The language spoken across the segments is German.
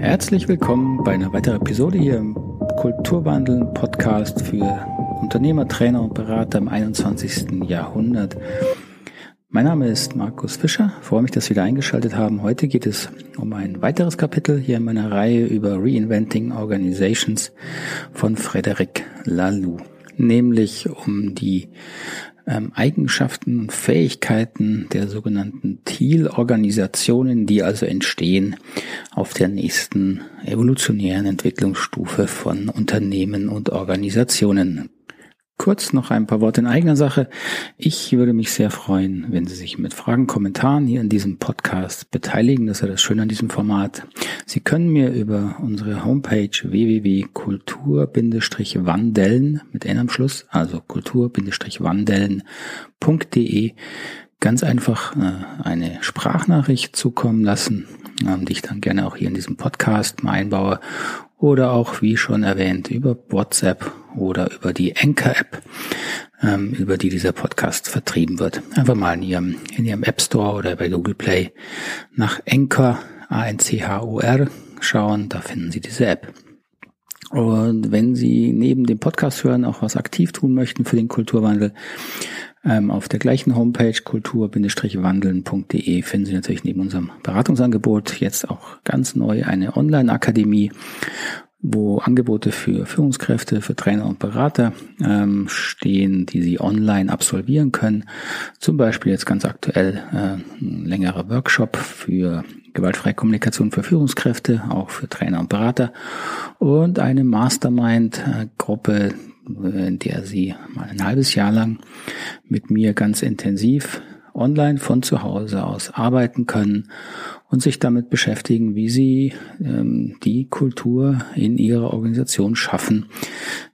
Herzlich willkommen bei einer weiteren Episode hier im Kulturwandeln Podcast für Unternehmer, Trainer und Berater im 21. Jahrhundert. Mein Name ist Markus Fischer. Freue mich, dass Sie wieder eingeschaltet haben. Heute geht es um ein weiteres Kapitel hier in meiner Reihe über Reinventing Organizations von Frederic Laloux, nämlich um die ähm, Eigenschaften und Fähigkeiten der sogenannten Thiel-Organisationen, die also entstehen auf der nächsten evolutionären Entwicklungsstufe von Unternehmen und Organisationen. Kurz noch ein paar Worte in eigener Sache. Ich würde mich sehr freuen, wenn Sie sich mit Fragen, Kommentaren hier in diesem Podcast beteiligen. Das ist ja das Schöne an diesem Format. Sie können mir über unsere Homepage www.kultur-wandeln mit N am Schluss, also kultur-wandeln.de ganz einfach äh, eine Sprachnachricht zukommen lassen, ähm, die ich dann gerne auch hier in diesem Podcast mal einbaue oder auch, wie schon erwähnt, über WhatsApp oder über die Anchor-App, ähm, über die dieser Podcast vertrieben wird. Einfach mal in Ihrem, in Ihrem App Store oder bei Google Play nach Anchor, A-N-C-H-O-R schauen, da finden Sie diese App. Und wenn Sie neben dem Podcast hören auch was aktiv tun möchten für den Kulturwandel, ähm, auf der gleichen Homepage kultur-wandeln.de finden Sie natürlich neben unserem Beratungsangebot jetzt auch ganz neu eine Online-Akademie, wo Angebote für Führungskräfte, für Trainer und Berater ähm, stehen, die Sie online absolvieren können. Zum Beispiel jetzt ganz aktuell äh, ein längerer Workshop für gewaltfreie Kommunikation für Führungskräfte, auch für Trainer und Berater und eine Mastermind-Gruppe, in der Sie mal ein halbes Jahr lang mit mir ganz intensiv online von zu Hause aus arbeiten können und sich damit beschäftigen, wie Sie ähm, die Kultur in Ihrer Organisation schaffen,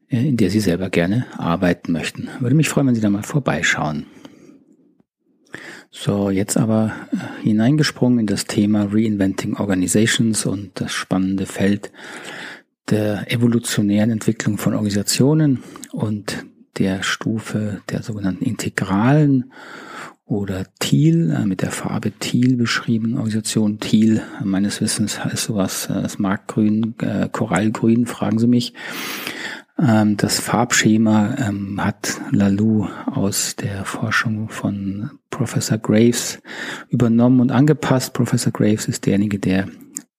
äh, in der Sie selber gerne arbeiten möchten. Würde mich freuen, wenn Sie da mal vorbeischauen. So, jetzt aber äh, hineingesprungen in das Thema Reinventing Organizations und das spannende Feld der evolutionären Entwicklung von Organisationen und der Stufe der sogenannten integralen oder Thiel, äh, mit der Farbe Thiel beschrieben, Organisation Thiel, meines Wissens heißt sowas, äh, das Markgrün, äh, Korallgrün, fragen Sie mich. Ähm, das Farbschema ähm, hat Lalou aus der Forschung von Professor Graves übernommen und angepasst. Professor Graves ist derjenige, der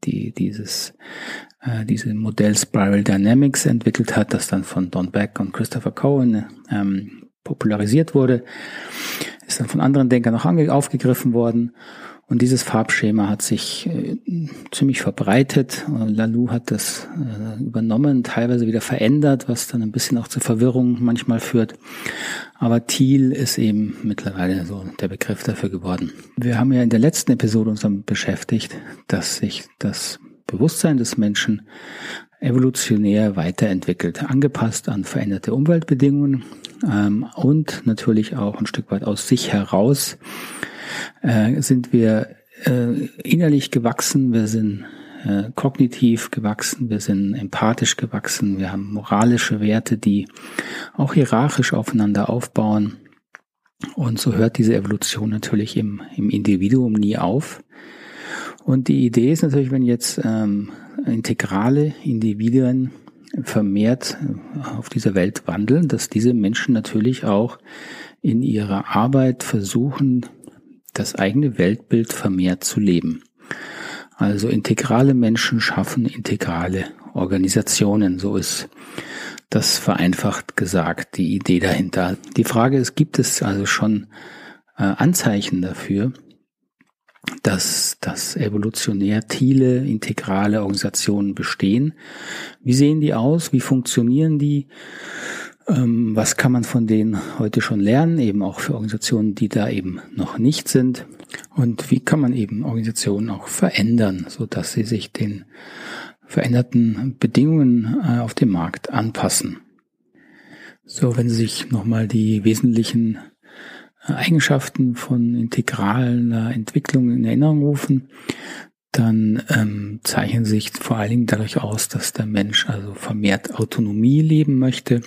die dieses äh, diese Modell Spiral Dynamics entwickelt hat, das dann von Don Beck und Christopher Cohen ähm, popularisiert wurde, ist dann von anderen Denkern noch aufgegriffen worden. Und dieses Farbschema hat sich äh, ziemlich verbreitet. Lalou hat das äh, übernommen, teilweise wieder verändert, was dann ein bisschen auch zur Verwirrung manchmal führt. Aber Thiel ist eben mittlerweile so der Begriff dafür geworden. Wir haben ja in der letzten Episode uns damit beschäftigt, dass sich das Bewusstsein des Menschen evolutionär weiterentwickelt, angepasst an veränderte Umweltbedingungen ähm, und natürlich auch ein Stück weit aus sich heraus äh, sind wir äh, innerlich gewachsen, wir sind äh, kognitiv gewachsen, wir sind empathisch gewachsen, wir haben moralische Werte, die auch hierarchisch aufeinander aufbauen. Und so hört diese Evolution natürlich im, im Individuum nie auf. Und die Idee ist natürlich, wenn jetzt ähm, integrale Individuen vermehrt äh, auf dieser Welt wandeln, dass diese Menschen natürlich auch in ihrer Arbeit versuchen, das eigene Weltbild vermehrt zu leben. Also integrale Menschen schaffen integrale Organisationen. So ist das vereinfacht gesagt die Idee dahinter. Die Frage ist, gibt es also schon äh, Anzeichen dafür, dass, dass evolutionär Thiele, integrale Organisationen bestehen. Wie sehen die aus? Wie funktionieren die? Ähm, was kann man von denen heute schon lernen? Eben auch für Organisationen, die da eben noch nicht sind. Und wie kann man eben Organisationen auch verändern, so dass sie sich den veränderten Bedingungen äh, auf dem Markt anpassen? So, wenn Sie sich nochmal die wesentlichen Eigenschaften von integraler Entwicklung in Erinnerung rufen, dann ähm, zeichnen sich vor allen Dingen dadurch aus, dass der Mensch also vermehrt Autonomie leben möchte.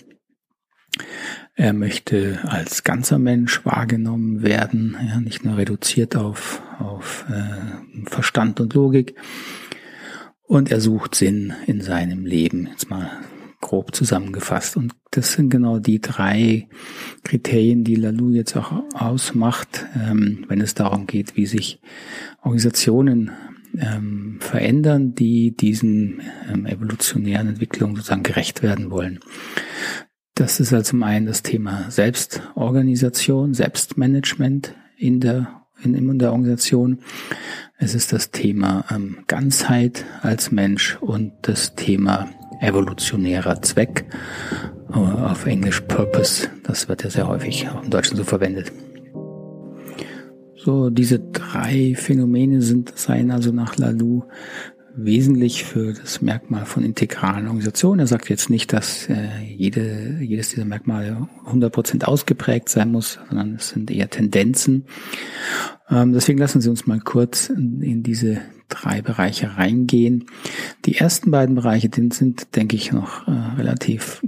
Er möchte als ganzer Mensch wahrgenommen werden, ja, nicht nur reduziert auf, auf äh, Verstand und Logik. und er sucht Sinn in seinem Leben. Jetzt mal grob zusammengefasst. Und das sind genau die drei Kriterien, die Lalou jetzt auch ausmacht, ähm, wenn es darum geht, wie sich Organisationen ähm, verändern, die diesen ähm, evolutionären Entwicklungen sozusagen gerecht werden wollen. Das ist also zum einen das Thema Selbstorganisation, Selbstmanagement in der, in, in der Organisation. Es ist das Thema ähm, Ganzheit als Mensch und das Thema evolutionärer Zweck, äh, auf Englisch Purpose. Das wird ja sehr häufig auch im Deutschen so verwendet. So, diese drei Phänomene sind, seien also nach Lalou wesentlich für das Merkmal von integralen Organisationen. Er sagt jetzt nicht, dass äh, jede, jedes dieser Merkmale 100% ausgeprägt sein muss, sondern es sind eher Tendenzen. Ähm, deswegen lassen Sie uns mal kurz in, in, diese drei Bereiche reingehen. Die ersten beiden Bereiche, die sind, denke ich, noch äh, relativ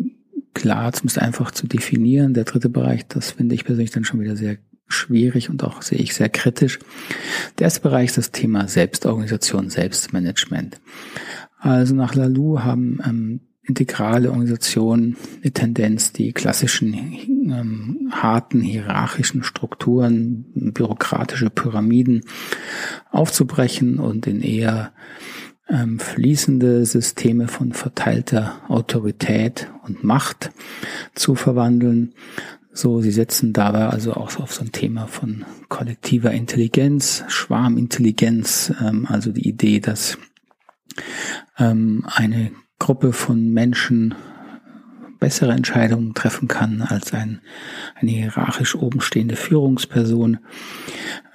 klar, zumindest einfach zu definieren. Der dritte Bereich, das finde ich persönlich dann schon wieder sehr schwierig und auch sehe ich sehr kritisch. Der erste Bereich ist das Thema Selbstorganisation, Selbstmanagement. Also nach Lalou haben ähm, integrale Organisationen eine Tendenz, die klassischen ähm, harten hierarchischen Strukturen, bürokratische Pyramiden aufzubrechen und in eher ähm, fließende Systeme von verteilter Autorität und Macht zu verwandeln. So, sie setzen dabei also auch auf so ein Thema von kollektiver Intelligenz, Schwarmintelligenz, ähm, also die Idee, dass ähm, eine Gruppe von Menschen bessere Entscheidungen treffen kann als ein, eine hierarchisch oben stehende Führungsperson.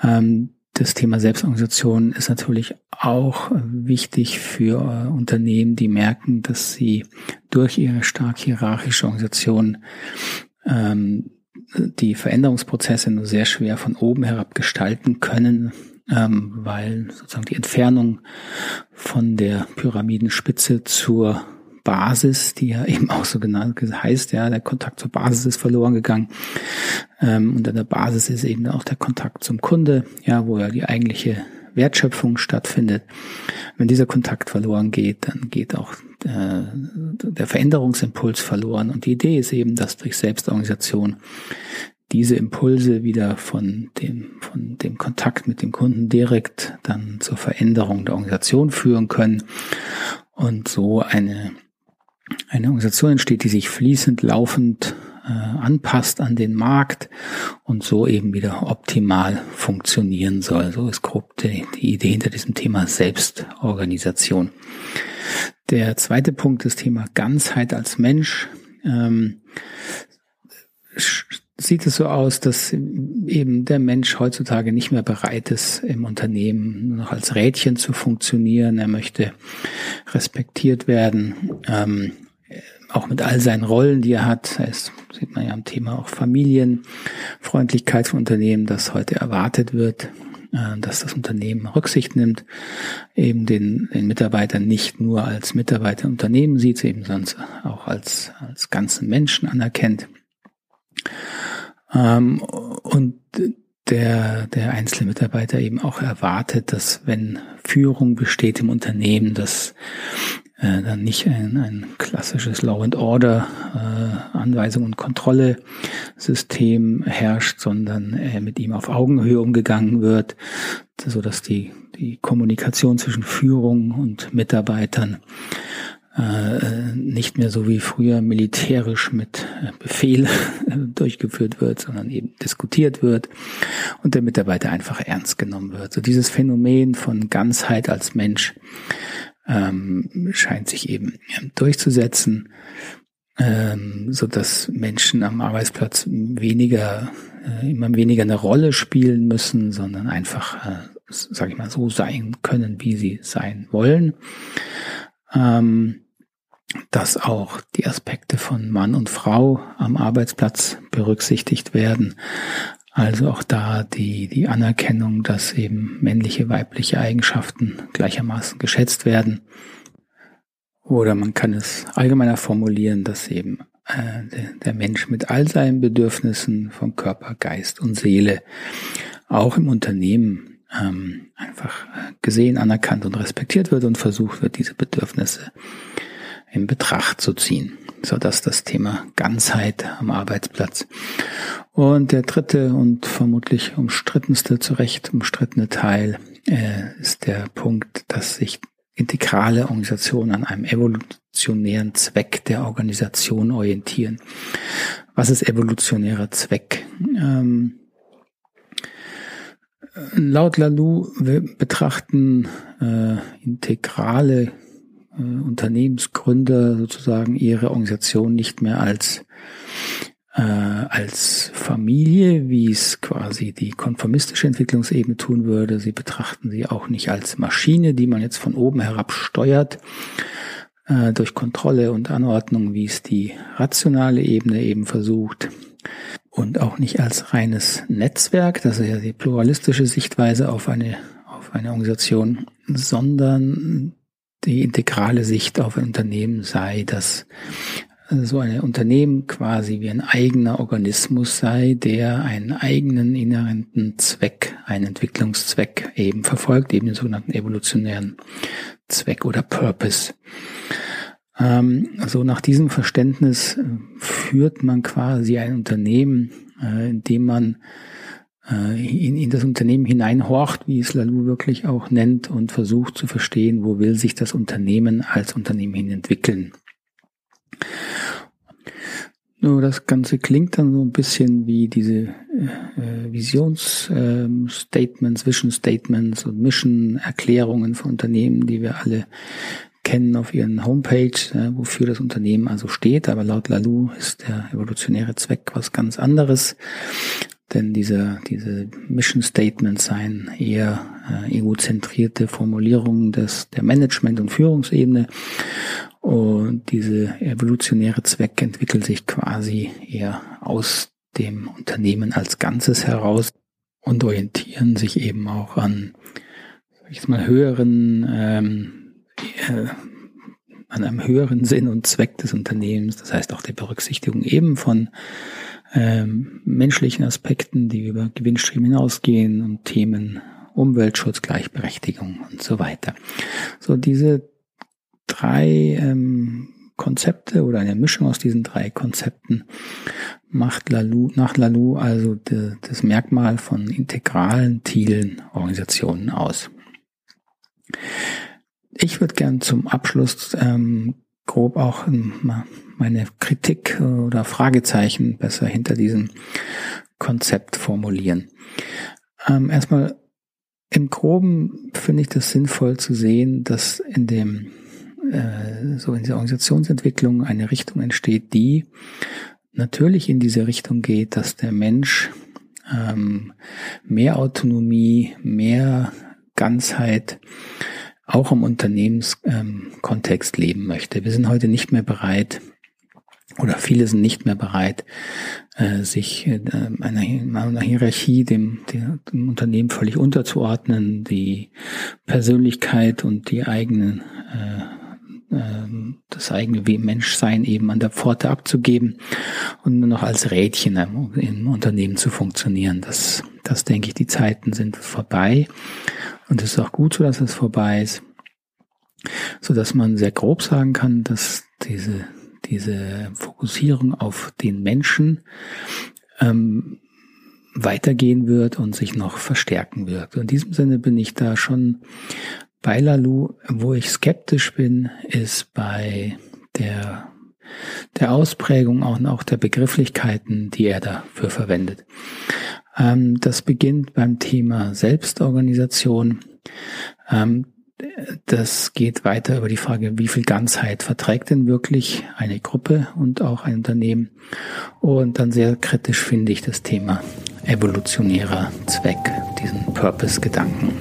Ähm, das Thema Selbstorganisation ist natürlich auch wichtig für äh, Unternehmen, die merken, dass sie durch ihre stark hierarchische Organisation ähm, die Veränderungsprozesse nur sehr schwer von oben herab gestalten können, ähm, weil sozusagen die Entfernung von der Pyramidenspitze zur Basis, die ja eben auch so genannt heißt, ja, der Kontakt zur Basis ist verloren gegangen. Ähm, und an der Basis ist eben auch der Kontakt zum Kunde, ja, wo ja die eigentliche Wertschöpfung stattfindet. Wenn dieser Kontakt verloren geht, dann geht auch äh, der Veränderungsimpuls verloren. Und die Idee ist eben, dass durch Selbstorganisation diese Impulse wieder von dem, von dem Kontakt mit dem Kunden direkt dann zur Veränderung der Organisation führen können und so eine, eine Organisation entsteht, die sich fließend, laufend anpasst an den Markt und so eben wieder optimal funktionieren soll. So ist grob die, die Idee hinter diesem Thema Selbstorganisation. Der zweite Punkt, das Thema Ganzheit als Mensch. Ähm, sieht es so aus, dass eben der Mensch heutzutage nicht mehr bereit ist, im Unternehmen nur noch als Rädchen zu funktionieren. Er möchte respektiert werden. Ähm, auch mit all seinen Rollen, die er hat. Das sieht man ja am Thema auch Familienfreundlichkeit von Unternehmen, das heute erwartet wird, äh, dass das Unternehmen Rücksicht nimmt, eben den, den Mitarbeiter nicht nur als Mitarbeiter im Unternehmen sieht, eben sonst auch als, als ganzen Menschen anerkennt. Ähm, und der, der einzelne Mitarbeiter eben auch erwartet, dass wenn Führung besteht im Unternehmen, dass äh, dann nicht ein, ein klassisches Law and Order äh, Anweisung und Kontrolle System herrscht, sondern äh, mit ihm auf Augenhöhe umgegangen wird, so dass die die Kommunikation zwischen Führung und Mitarbeitern äh, nicht mehr so wie früher militärisch mit Befehl durchgeführt wird, sondern eben diskutiert wird und der Mitarbeiter einfach ernst genommen wird. So dieses Phänomen von Ganzheit als Mensch ähm, scheint sich eben durchzusetzen, ähm, so dass Menschen am Arbeitsplatz weniger, äh, immer weniger eine Rolle spielen müssen, sondern einfach, äh, sage ich mal, so sein können, wie sie sein wollen. Ähm, dass auch die Aspekte von Mann und Frau am Arbeitsplatz berücksichtigt werden, also auch da die, die Anerkennung, dass eben männliche, weibliche Eigenschaften gleichermaßen geschätzt werden. Oder man kann es allgemeiner formulieren, dass eben äh, der, Mensch mit all seinen Bedürfnissen von Körper, Geist und Seele auch im Unternehmen ähm, einfach gesehen, anerkannt und respektiert wird und versucht wird, diese Bedürfnisse in Betracht zu ziehen. So dass das Thema Ganzheit am Arbeitsplatz. Und der dritte und vermutlich umstrittenste, zu Recht umstrittene Teil äh, ist der Punkt, dass sich integrale Organisationen an einem evolutionären Zweck der Organisation orientieren. Was ist evolutionärer Zweck? Ähm, laut Lalou betrachten äh, integrale äh, Unternehmensgründer sozusagen ihre Organisation nicht mehr als äh, als Familie, wie es quasi die konformistische Entwicklungsebene tun würde. Sie betrachten sie auch nicht als Maschine, die man jetzt von oben herab steuert äh, durch Kontrolle und Anordnung, wie es die rationale Ebene eben versucht. Und auch nicht als reines Netzwerk, das ist ja die pluralistische Sichtweise auf eine, auf eine Organisation, sondern die integrale Sicht auf ein Unternehmen sei, dass so ein Unternehmen quasi wie ein eigener Organismus sei, der einen eigenen inhärenten Zweck, einen Entwicklungszweck eben verfolgt, eben den sogenannten evolutionären Zweck oder Purpose. Ähm, also nach diesem Verständnis führt man quasi ein Unternehmen, äh, in dem man äh, in, in das Unternehmen hineinhorcht, wie es Lalou wirklich auch nennt, und versucht zu verstehen, wo will sich das Unternehmen als Unternehmen hin entwickeln. Nur das Ganze klingt dann so ein bisschen wie diese äh, Visionsstatements, ähm, Vision Statements und Mission-Erklärungen von Unternehmen, die wir alle kennen auf ihren Homepage, äh, wofür das Unternehmen also steht. Aber laut Lalou ist der evolutionäre Zweck was ganz anderes. Denn diese, diese Mission Statements seien eher äh, egozentrierte Formulierungen des, der Management- und Führungsebene. Und diese evolutionäre Zweck entwickelt sich quasi eher aus dem Unternehmen als Ganzes heraus und orientieren sich eben auch an, ich mal, höheren, ähm, äh, an einem höheren Sinn und Zweck des Unternehmens. Das heißt auch der Berücksichtigung eben von ähm, menschlichen Aspekten, die über Gewinnstream hinausgehen und Themen Umweltschutz, Gleichberechtigung und so weiter. So diese drei ähm, Konzepte oder eine Mischung aus diesen drei Konzepten macht Lalou, nach Lalou also de, das Merkmal von integralen, tilen Organisationen aus. Ich würde gern zum Abschluss ähm, grob auch meine Kritik oder Fragezeichen besser hinter diesem Konzept formulieren. Ähm, erstmal im Groben finde ich das sinnvoll zu sehen, dass in dem äh, so in dieser Organisationsentwicklung eine Richtung entsteht, die natürlich in diese Richtung geht, dass der Mensch ähm, mehr Autonomie, mehr Ganzheit auch im Unternehmenskontext ähm, leben möchte. Wir sind heute nicht mehr bereit, oder viele sind nicht mehr bereit, äh, sich äh, einer, einer Hierarchie dem, dem Unternehmen völlig unterzuordnen, die Persönlichkeit und die eigenen äh, äh, das eigene Menschsein eben an der Pforte abzugeben und nur noch als Rädchen im, im Unternehmen zu funktionieren. Das, das denke ich, die Zeiten sind vorbei. Und es ist auch gut so, dass es vorbei ist, so dass man sehr grob sagen kann, dass diese, diese Fokussierung auf den Menschen ähm, weitergehen wird und sich noch verstärken wird. Und in diesem Sinne bin ich da schon bei Lalu. Wo ich skeptisch bin, ist bei der, der Ausprägung auch, auch der Begrifflichkeiten, die er dafür verwendet. Ähm, das beginnt beim Thema Selbstorganisation. Ähm, das geht weiter über die Frage, wie viel Ganzheit verträgt denn wirklich eine Gruppe und auch ein Unternehmen. Und dann sehr kritisch finde ich das Thema evolutionärer Zweck, diesen Purpose-Gedanken.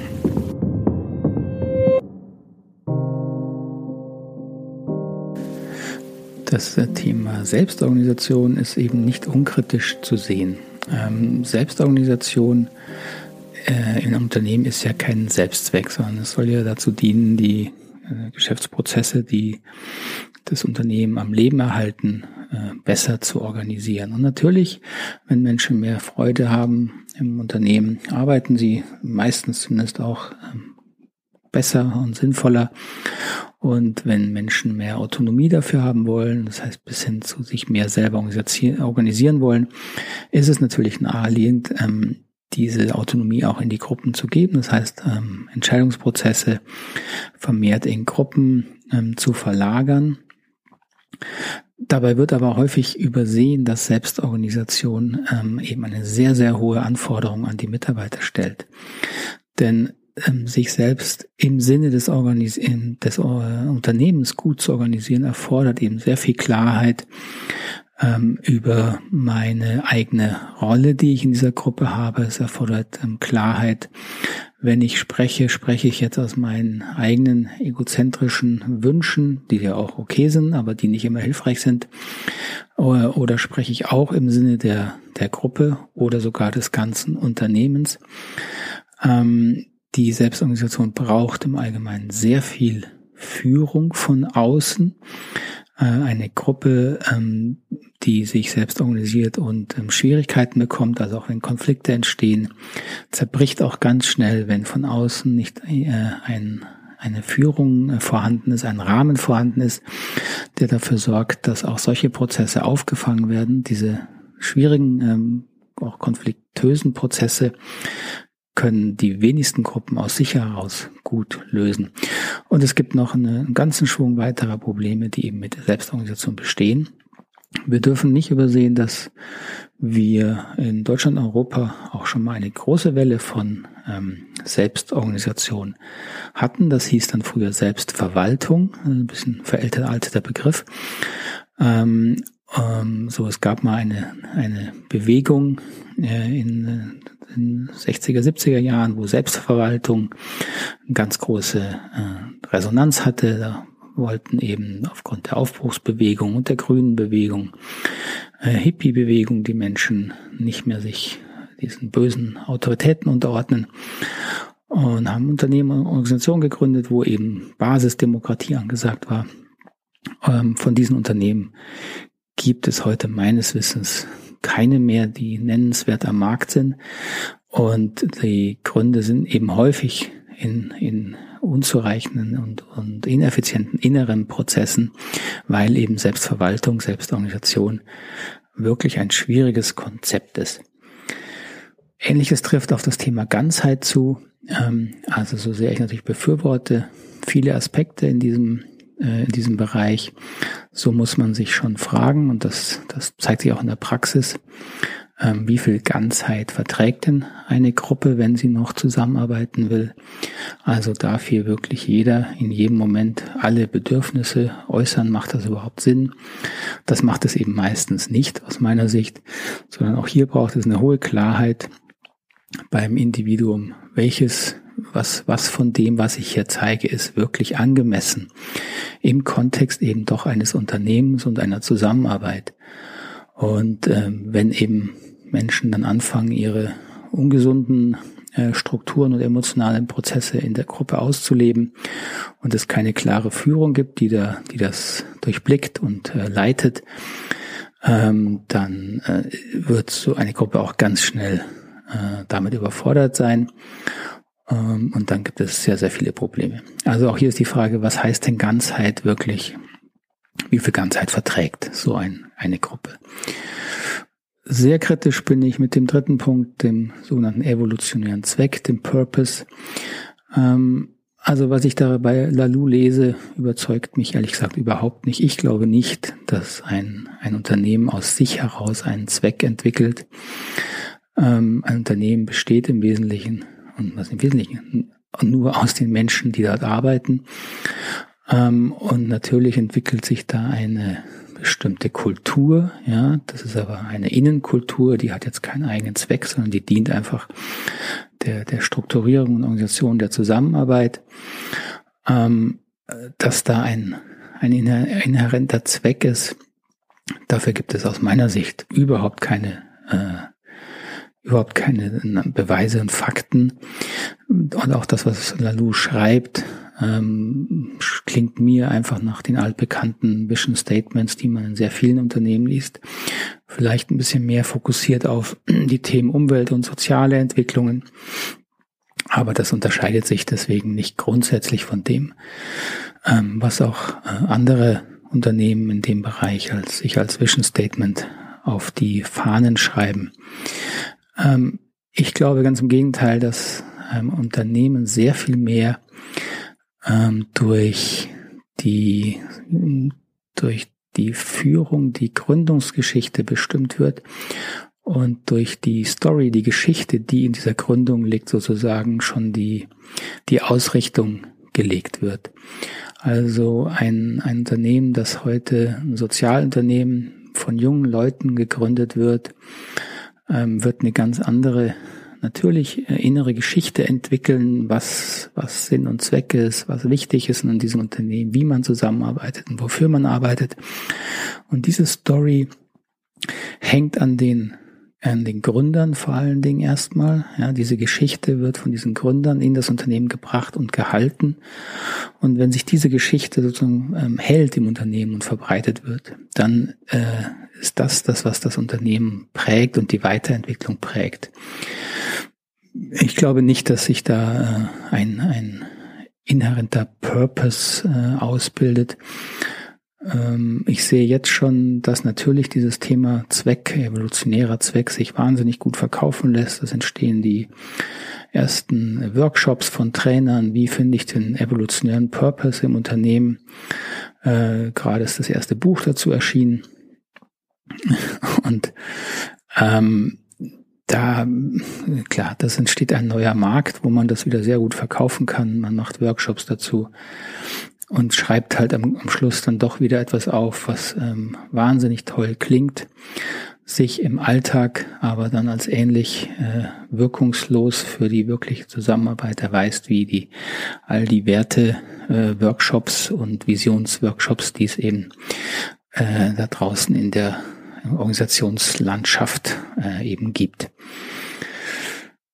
Das Thema Selbstorganisation ist eben nicht unkritisch zu sehen. Ähm, Selbstorganisation äh, in einem Unternehmen ist ja kein Selbstzweck, sondern es soll ja dazu dienen, die äh, Geschäftsprozesse, die das Unternehmen am Leben erhalten, äh, besser zu organisieren. Und natürlich, wenn Menschen mehr Freude haben im Unternehmen, arbeiten sie meistens zumindest auch ähm, besser und sinnvoller. Und wenn Menschen mehr Autonomie dafür haben wollen, das heißt bis hin zu sich mehr selber organisieren wollen, ist es natürlich naheliegend, ähm, diese Autonomie auch in die Gruppen zu geben. Das heißt, ähm, Entscheidungsprozesse vermehrt in Gruppen ähm, zu verlagern. Dabei wird aber häufig übersehen, dass Selbstorganisation ähm, eben eine sehr, sehr hohe Anforderung an die Mitarbeiter stellt. Denn ähm, sich selbst im Sinne des, Organis des äh, Unternehmens gut zu organisieren, erfordert eben sehr viel Klarheit ähm, über meine eigene Rolle, die ich in dieser Gruppe habe. Es erfordert ähm, Klarheit. Wenn ich spreche, spreche ich jetzt aus meinen eigenen egozentrischen Wünschen, die ja auch okay sind, aber die nicht immer hilfreich sind. Oder, oder spreche ich auch im Sinne der, der Gruppe oder sogar des ganzen Unternehmens. Ähm, die Selbstorganisation braucht im Allgemeinen sehr viel Führung von außen. Äh, eine Gruppe, ähm, die sich selbst organisiert und ähm, Schwierigkeiten bekommt, also auch wenn Konflikte entstehen, zerbricht auch ganz schnell, wenn von außen nicht äh, ein, eine Führung äh, vorhanden ist, ein Rahmen vorhanden ist, der dafür sorgt, dass auch solche Prozesse aufgefangen werden, diese schwierigen, ähm, auch konfliktösen Prozesse können die wenigsten Gruppen aus sich heraus gut lösen. Und es gibt noch einen ganzen Schwung weiterer Probleme, die eben mit Selbstorganisation bestehen. Wir dürfen nicht übersehen, dass wir in Deutschland und Europa auch schon mal eine große Welle von ähm, Selbstorganisation hatten. Das hieß dann früher Selbstverwaltung, ein bisschen verälteter Begriff. Ähm, ähm, so, es gab mal eine, eine Bewegung äh, in den 60er, 70er Jahren, wo Selbstverwaltung eine ganz große äh, Resonanz hatte. Da wollten eben aufgrund der Aufbruchsbewegung und der grünen Bewegung, äh, Hippie-Bewegung, die Menschen nicht mehr sich diesen bösen Autoritäten unterordnen und haben Unternehmen und Organisationen gegründet, wo eben Basisdemokratie angesagt war. Ähm, von diesen Unternehmen gibt es heute meines Wissens keine mehr, die nennenswert am Markt sind. Und die Gründe sind eben häufig in, in unzureichenden und, und ineffizienten inneren Prozessen, weil eben Selbstverwaltung, Selbstorganisation wirklich ein schwieriges Konzept ist. Ähnliches trifft auf das Thema Ganzheit zu. Ähm, also so sehr ich natürlich befürworte viele Aspekte in diesem äh, in diesem Bereich, so muss man sich schon fragen, und das, das zeigt sich auch in der Praxis, ähm, wie viel Ganzheit verträgt denn eine Gruppe, wenn sie noch zusammenarbeiten will. Also darf hier wirklich jeder in jedem Moment alle Bedürfnisse äußern. Macht das überhaupt Sinn? Das macht es eben meistens nicht aus meiner Sicht, sondern auch hier braucht es eine hohe Klarheit beim Individuum, welches was, was von dem, was ich hier zeige, ist wirklich angemessen im Kontext eben doch eines Unternehmens und einer Zusammenarbeit. Und ähm, wenn eben Menschen dann anfangen, ihre ungesunden äh, Strukturen und emotionalen Prozesse in der Gruppe auszuleben und es keine klare Führung gibt, die da, die das durchblickt und äh, leitet, ähm, dann äh, wird so eine Gruppe auch ganz schnell äh, damit überfordert sein und dann gibt es sehr, sehr viele Probleme. Also auch hier ist die Frage, was heißt denn Ganzheit wirklich? Wie viel Ganzheit verträgt so ein, eine Gruppe? Sehr kritisch bin ich mit dem dritten Punkt, dem sogenannten evolutionären Zweck, dem Purpose. Ähm, also was ich da bei Lalou lese, überzeugt mich ehrlich gesagt überhaupt nicht. Ich glaube nicht, dass ein, ein Unternehmen aus sich heraus einen Zweck entwickelt. Ähm, ein Unternehmen besteht im Wesentlichen und was im Wesentlichen nur aus den Menschen, die dort arbeiten. Ähm, und natürlich entwickelt sich da eine bestimmte Kultur, ja, das ist aber eine Innenkultur, die hat jetzt keinen eigenen Zweck, sondern die dient einfach der, der Strukturierung und Organisation der Zusammenarbeit, ähm, dass da ein, ein inhärenter Zweck ist, dafür gibt es aus meiner Sicht überhaupt keine äh, überhaupt keine Beweise und Fakten. Und auch das, was Lalou schreibt, ähm, klingt mir einfach nach den altbekannten Vision Statements, die man in sehr vielen Unternehmen liest. Vielleicht ein bisschen mehr fokussiert auf die Themen Umwelt und soziale Entwicklungen. Aber das unterscheidet sich deswegen nicht grundsätzlich von dem, ähm, was auch äh, andere Unternehmen in dem Bereich als sich als Vision Statement auf die Fahnen schreiben. Ähm, ich glaube ganz im Gegenteil, dass ähm, Unternehmen sehr viel mehr ähm, durch die durch die Führung, die Gründungsgeschichte bestimmt wird und durch die Story, die Geschichte, die in dieser Gründung liegt, sozusagen schon die, die Ausrichtung gelegt wird. Also ein, ein Unternehmen, das heute ein Sozialunternehmen von jungen Leuten gegründet wird, ähm, wird eine ganz andere, natürlich äh, innere Geschichte entwickeln, was, was Sinn und Zweck ist, was wichtig ist in diesem Unternehmen, wie man zusammenarbeitet und wofür man arbeitet. Und diese Story hängt an den an den Gründern vor allen Dingen erstmal. Ja, diese Geschichte wird von diesen Gründern in das Unternehmen gebracht und gehalten. Und wenn sich diese Geschichte sozusagen ähm, hält im Unternehmen und verbreitet wird, dann äh, ist das das, was das Unternehmen prägt und die Weiterentwicklung prägt. Ich glaube nicht, dass sich da äh, ein, ein inhärenter Purpose äh, ausbildet, ich sehe jetzt schon, dass natürlich dieses Thema Zweck, evolutionärer Zweck, sich wahnsinnig gut verkaufen lässt. Es entstehen die ersten Workshops von Trainern. Wie finde ich den evolutionären Purpose im Unternehmen? Äh, gerade ist das erste Buch dazu erschienen. Und ähm, da, klar, das entsteht ein neuer Markt, wo man das wieder sehr gut verkaufen kann. Man macht Workshops dazu und schreibt halt am, am Schluss dann doch wieder etwas auf, was ähm, wahnsinnig toll klingt, sich im Alltag aber dann als ähnlich äh, wirkungslos für die wirkliche Zusammenarbeit erweist, wie die all die Werte äh, Workshops und Visionsworkshops, die es eben äh, da draußen in der Organisationslandschaft äh, eben gibt.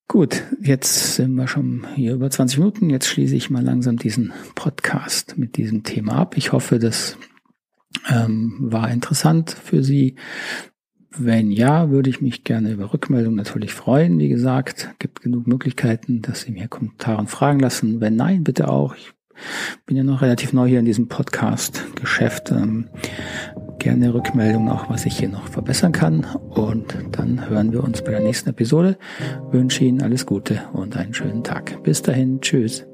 Gut, jetzt sind wir schon hier über 20 Minuten. Jetzt schließe ich mal langsam diesen Podcast mit diesem Thema ab. Ich hoffe, das ähm, war interessant für Sie. Wenn ja, würde ich mich gerne über Rückmeldung natürlich freuen. Wie gesagt, gibt genug Möglichkeiten, dass Sie mir Kommentare und Fragen lassen. Wenn nein, bitte auch. Ich bin ja noch relativ neu hier in diesem Podcast-Geschäft. Ähm, gerne Rückmeldung auch, was ich hier noch verbessern kann. Und dann hören wir uns bei der nächsten Episode. wünsche Ihnen alles Gute und einen schönen Tag. Bis dahin, tschüss.